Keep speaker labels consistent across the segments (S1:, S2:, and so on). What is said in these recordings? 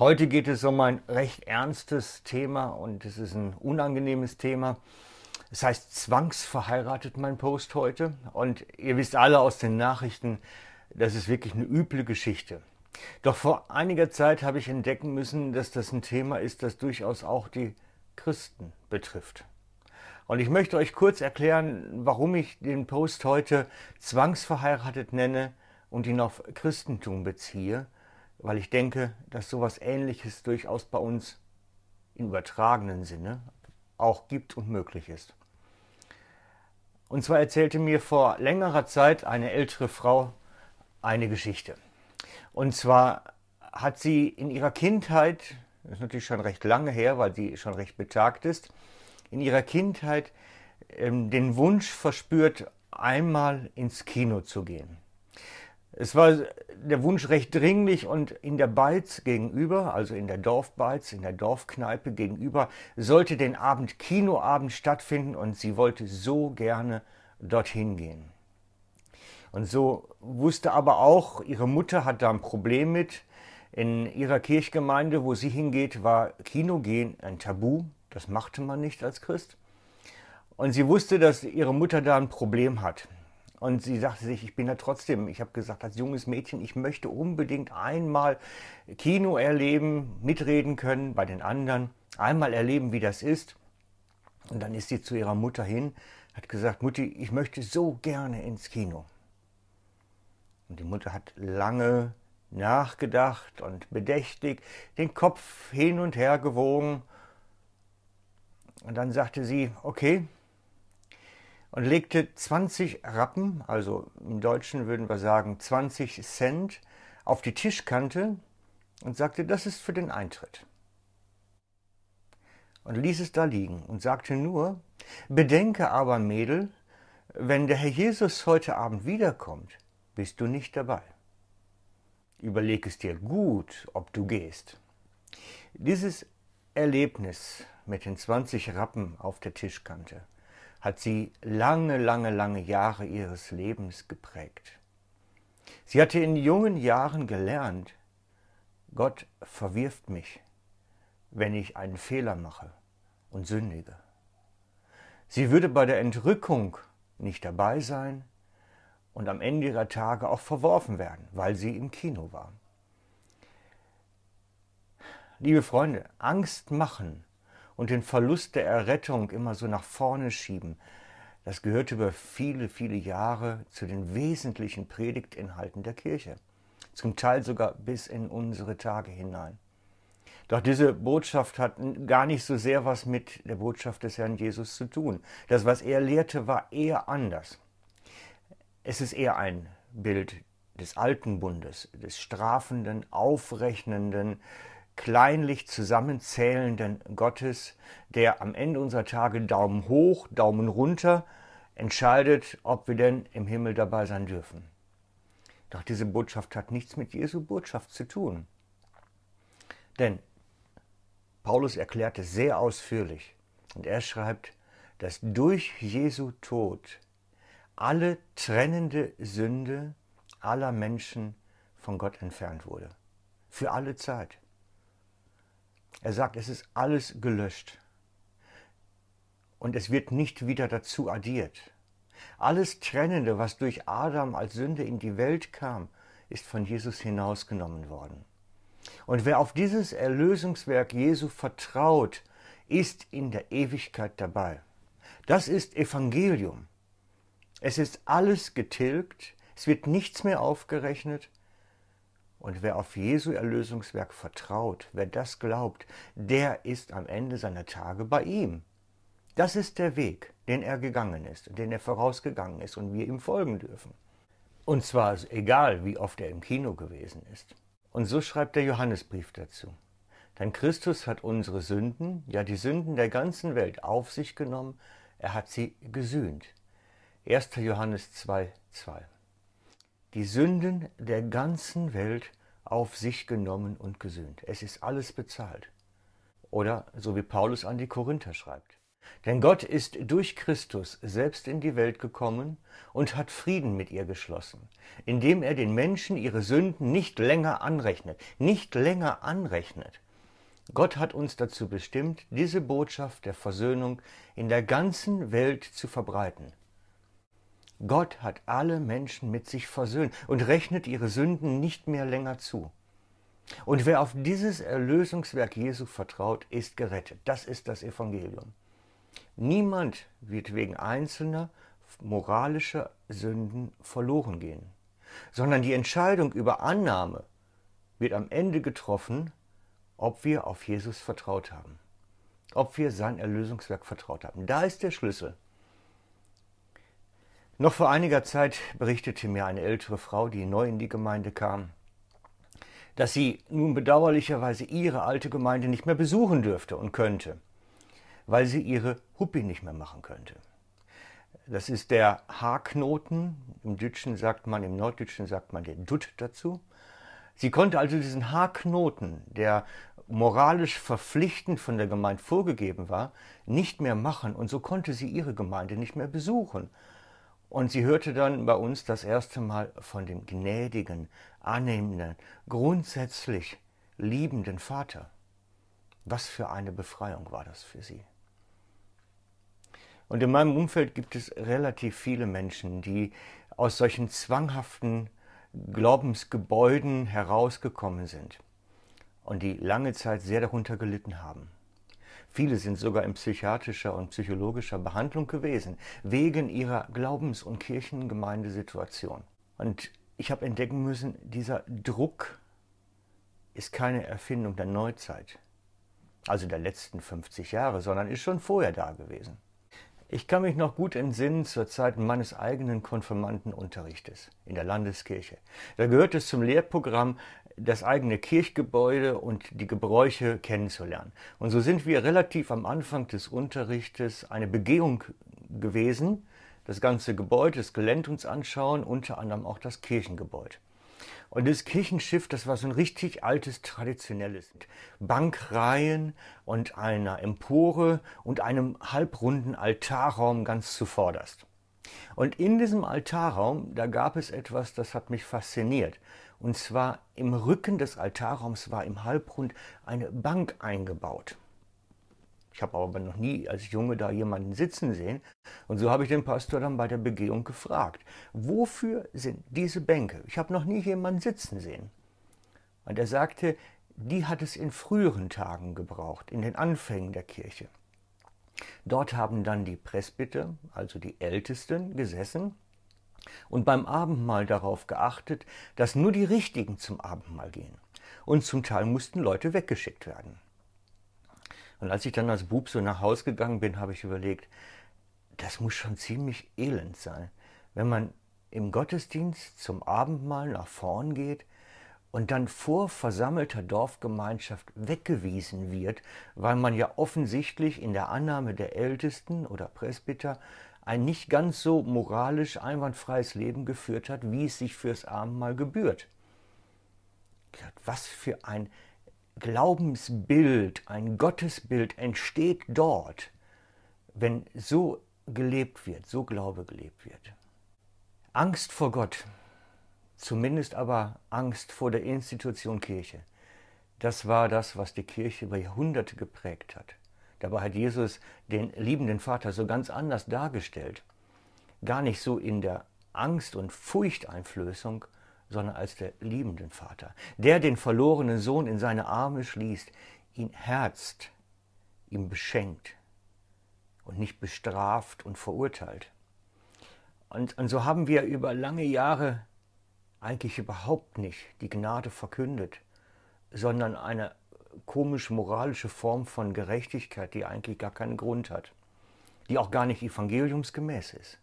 S1: Heute geht es um ein recht ernstes Thema und es ist ein unangenehmes Thema. Es heißt zwangsverheiratet, mein Post heute. Und ihr wisst alle aus den Nachrichten, das ist wirklich eine üble Geschichte. Doch vor einiger Zeit habe ich entdecken müssen, dass das ein Thema ist, das durchaus auch die Christen betrifft. Und ich möchte euch kurz erklären, warum ich den Post heute zwangsverheiratet nenne und ihn auf Christentum beziehe weil ich denke, dass sowas Ähnliches durchaus bei uns im übertragenen Sinne auch gibt und möglich ist. Und zwar erzählte mir vor längerer Zeit eine ältere Frau eine Geschichte. Und zwar hat sie in ihrer Kindheit, das ist natürlich schon recht lange her, weil sie schon recht betagt ist, in ihrer Kindheit ähm, den Wunsch verspürt, einmal ins Kino zu gehen. Es war der Wunsch recht dringlich und in der Beiz gegenüber, also in der Dorfbeiz, in der Dorfkneipe gegenüber, sollte den Abend Kinoabend stattfinden und sie wollte so gerne dorthin gehen. Und so wusste aber auch, ihre Mutter hat da ein Problem mit. In ihrer Kirchgemeinde, wo sie hingeht, war Kinogehen ein Tabu. Das machte man nicht als Christ. Und sie wusste, dass ihre Mutter da ein Problem hat. Und sie sagte sich, ich bin da trotzdem, ich habe gesagt, als junges Mädchen, ich möchte unbedingt einmal Kino erleben, mitreden können bei den anderen, einmal erleben, wie das ist. Und dann ist sie zu ihrer Mutter hin, hat gesagt, Mutti, ich möchte so gerne ins Kino. Und die Mutter hat lange nachgedacht und bedächtig den Kopf hin und her gewogen. Und dann sagte sie, okay, und legte 20 Rappen, also im Deutschen würden wir sagen 20 Cent, auf die Tischkante und sagte, das ist für den Eintritt. Und ließ es da liegen und sagte nur, bedenke aber, Mädel, wenn der Herr Jesus heute Abend wiederkommt, bist du nicht dabei. Überleg es dir gut, ob du gehst. Dieses Erlebnis mit den 20 Rappen auf der Tischkante hat sie lange, lange, lange Jahre ihres Lebens geprägt. Sie hatte in jungen Jahren gelernt, Gott verwirft mich, wenn ich einen Fehler mache und sündige. Sie würde bei der Entrückung nicht dabei sein und am Ende ihrer Tage auch verworfen werden, weil sie im Kino war. Liebe Freunde, Angst machen und den Verlust der Errettung immer so nach vorne schieben, das gehört über viele, viele Jahre zu den wesentlichen Predigtinhalten der Kirche, zum Teil sogar bis in unsere Tage hinein. Doch diese Botschaft hat gar nicht so sehr was mit der Botschaft des Herrn Jesus zu tun. Das, was er lehrte, war eher anders. Es ist eher ein Bild des alten Bundes, des strafenden, aufrechnenden, kleinlich zusammenzählenden Gottes, der am Ende unserer Tage Daumen hoch, Daumen runter entscheidet, ob wir denn im Himmel dabei sein dürfen. Doch diese Botschaft hat nichts mit Jesu Botschaft zu tun. Denn Paulus erklärt es sehr ausführlich und er schreibt, dass durch Jesu Tod alle trennende Sünde aller Menschen von Gott entfernt wurde. Für alle Zeit. Er sagt, es ist alles gelöscht. Und es wird nicht wieder dazu addiert. Alles Trennende, was durch Adam als Sünde in die Welt kam, ist von Jesus hinausgenommen worden. Und wer auf dieses Erlösungswerk Jesu vertraut, ist in der Ewigkeit dabei. Das ist Evangelium. Es ist alles getilgt, es wird nichts mehr aufgerechnet, und wer auf Jesu Erlösungswerk vertraut, wer das glaubt, der ist am Ende seiner Tage bei ihm. Das ist der Weg, den er gegangen ist, den er vorausgegangen ist und wir ihm folgen dürfen. Und zwar egal, wie oft er im Kino gewesen ist. Und so schreibt der Johannesbrief dazu. Denn Christus hat unsere Sünden, ja die Sünden der ganzen Welt auf sich genommen, er hat sie gesühnt. 1. Johannes 2, 2 die Sünden der ganzen Welt auf sich genommen und gesühnt. Es ist alles bezahlt. Oder so wie Paulus an die Korinther schreibt. Denn Gott ist durch Christus selbst in die Welt gekommen und hat Frieden mit ihr geschlossen, indem er den Menschen ihre Sünden nicht länger anrechnet, nicht länger anrechnet. Gott hat uns dazu bestimmt, diese Botschaft der Versöhnung in der ganzen Welt zu verbreiten. Gott hat alle Menschen mit sich versöhnt und rechnet ihre Sünden nicht mehr länger zu. Und wer auf dieses Erlösungswerk Jesu vertraut, ist gerettet. Das ist das Evangelium. Niemand wird wegen einzelner moralischer Sünden verloren gehen, sondern die Entscheidung über Annahme wird am Ende getroffen, ob wir auf Jesus vertraut haben, ob wir sein Erlösungswerk vertraut haben. Da ist der Schlüssel. Noch vor einiger Zeit berichtete mir eine ältere Frau, die neu in die Gemeinde kam, dass sie nun bedauerlicherweise ihre alte Gemeinde nicht mehr besuchen dürfte und könnte, weil sie ihre Huppi nicht mehr machen könnte. Das ist der Haarknoten. Im Deutschen sagt man, im Norddeutschen sagt man den Dutt dazu. Sie konnte also diesen Haarknoten, der moralisch verpflichtend von der Gemeinde vorgegeben war, nicht mehr machen und so konnte sie ihre Gemeinde nicht mehr besuchen. Und sie hörte dann bei uns das erste Mal von dem gnädigen, annehmenden, grundsätzlich liebenden Vater. Was für eine Befreiung war das für sie. Und in meinem Umfeld gibt es relativ viele Menschen, die aus solchen zwanghaften Glaubensgebäuden herausgekommen sind und die lange Zeit sehr darunter gelitten haben. Viele sind sogar in psychiatrischer und psychologischer Behandlung gewesen, wegen ihrer Glaubens- und Kirchengemeindesituation. Und ich habe entdecken müssen, dieser Druck ist keine Erfindung der Neuzeit, also der letzten 50 Jahre, sondern ist schon vorher da gewesen. Ich kann mich noch gut entsinnen zur Zeit meines eigenen Konfirmandenunterrichtes in der Landeskirche. Da gehört es zum Lehrprogramm, das eigene Kirchgebäude und die Gebräuche kennenzulernen. Und so sind wir relativ am Anfang des Unterrichtes eine Begehung gewesen, das ganze Gebäude, das Gelände uns anschauen, unter anderem auch das Kirchengebäude. Und das Kirchenschiff, das war so ein richtig altes, traditionelles. Bankreihen und einer Empore und einem halbrunden Altarraum ganz zuvorderst. Und in diesem Altarraum, da gab es etwas, das hat mich fasziniert. Und zwar im Rücken des Altarraums war im Halbrund eine Bank eingebaut. Ich habe aber noch nie als Junge da jemanden sitzen sehen. Und so habe ich den Pastor dann bei der Begehung gefragt, wofür sind diese Bänke? Ich habe noch nie jemanden sitzen sehen. Und er sagte, die hat es in früheren Tagen gebraucht, in den Anfängen der Kirche. Dort haben dann die Presbyter, also die Ältesten, gesessen und beim Abendmahl darauf geachtet, dass nur die Richtigen zum Abendmahl gehen. Und zum Teil mussten Leute weggeschickt werden. Und als ich dann als Bub so nach Haus gegangen bin, habe ich überlegt, das muss schon ziemlich elend sein, wenn man im Gottesdienst zum Abendmahl nach vorn geht und dann vor versammelter Dorfgemeinschaft weggewiesen wird, weil man ja offensichtlich in der Annahme der Ältesten oder Presbyter ein nicht ganz so moralisch einwandfreies Leben geführt hat, wie es sich fürs Abendmahl gebührt. Was für ein Glaubensbild, ein Gottesbild entsteht dort, wenn so gelebt wird, so Glaube gelebt wird. Angst vor Gott, zumindest aber Angst vor der Institution Kirche, das war das, was die Kirche über Jahrhunderte geprägt hat. Dabei hat Jesus den liebenden Vater so ganz anders dargestellt. Gar nicht so in der Angst- und Furchteinflößung, sondern als der liebenden Vater, der den verlorenen Sohn in seine Arme schließt, ihn herzt, ihm beschenkt und nicht bestraft und verurteilt. Und, und so haben wir über lange Jahre eigentlich überhaupt nicht die Gnade verkündet, sondern eine komisch-moralische Form von Gerechtigkeit, die eigentlich gar keinen Grund hat, die auch gar nicht evangeliumsgemäß ist.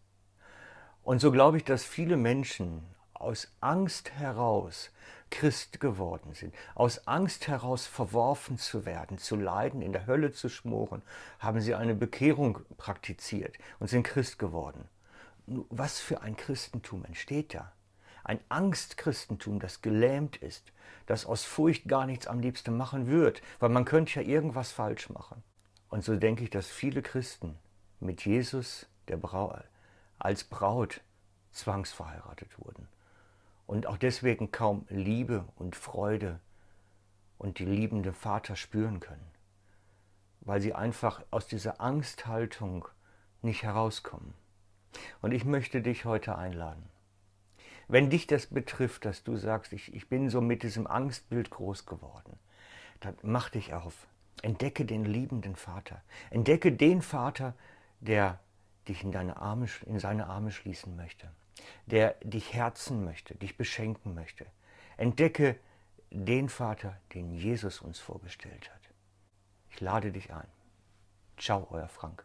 S1: Und so glaube ich, dass viele Menschen aus Angst heraus Christ geworden sind, aus Angst heraus verworfen zu werden, zu leiden, in der Hölle zu schmoren, haben sie eine Bekehrung praktiziert und sind Christ geworden. Was für ein Christentum entsteht da? Ein Angstchristentum, das gelähmt ist, das aus Furcht gar nichts am liebsten machen wird, weil man könnte ja irgendwas falsch machen. Und so denke ich, dass viele Christen mit Jesus der Brau als Braut zwangsverheiratet wurden und auch deswegen kaum Liebe und Freude und die liebende Vater spüren können, weil sie einfach aus dieser Angsthaltung nicht herauskommen. Und ich möchte dich heute einladen. Wenn dich das betrifft, dass du sagst, ich, ich bin so mit diesem Angstbild groß geworden, dann mach dich auf. Entdecke den liebenden Vater. Entdecke den Vater, der dich in, deine Arme, in seine Arme schließen möchte, der dich herzen möchte, dich beschenken möchte. Entdecke den Vater, den Jesus uns vorgestellt hat. Ich lade dich ein. Ciao, euer Frank.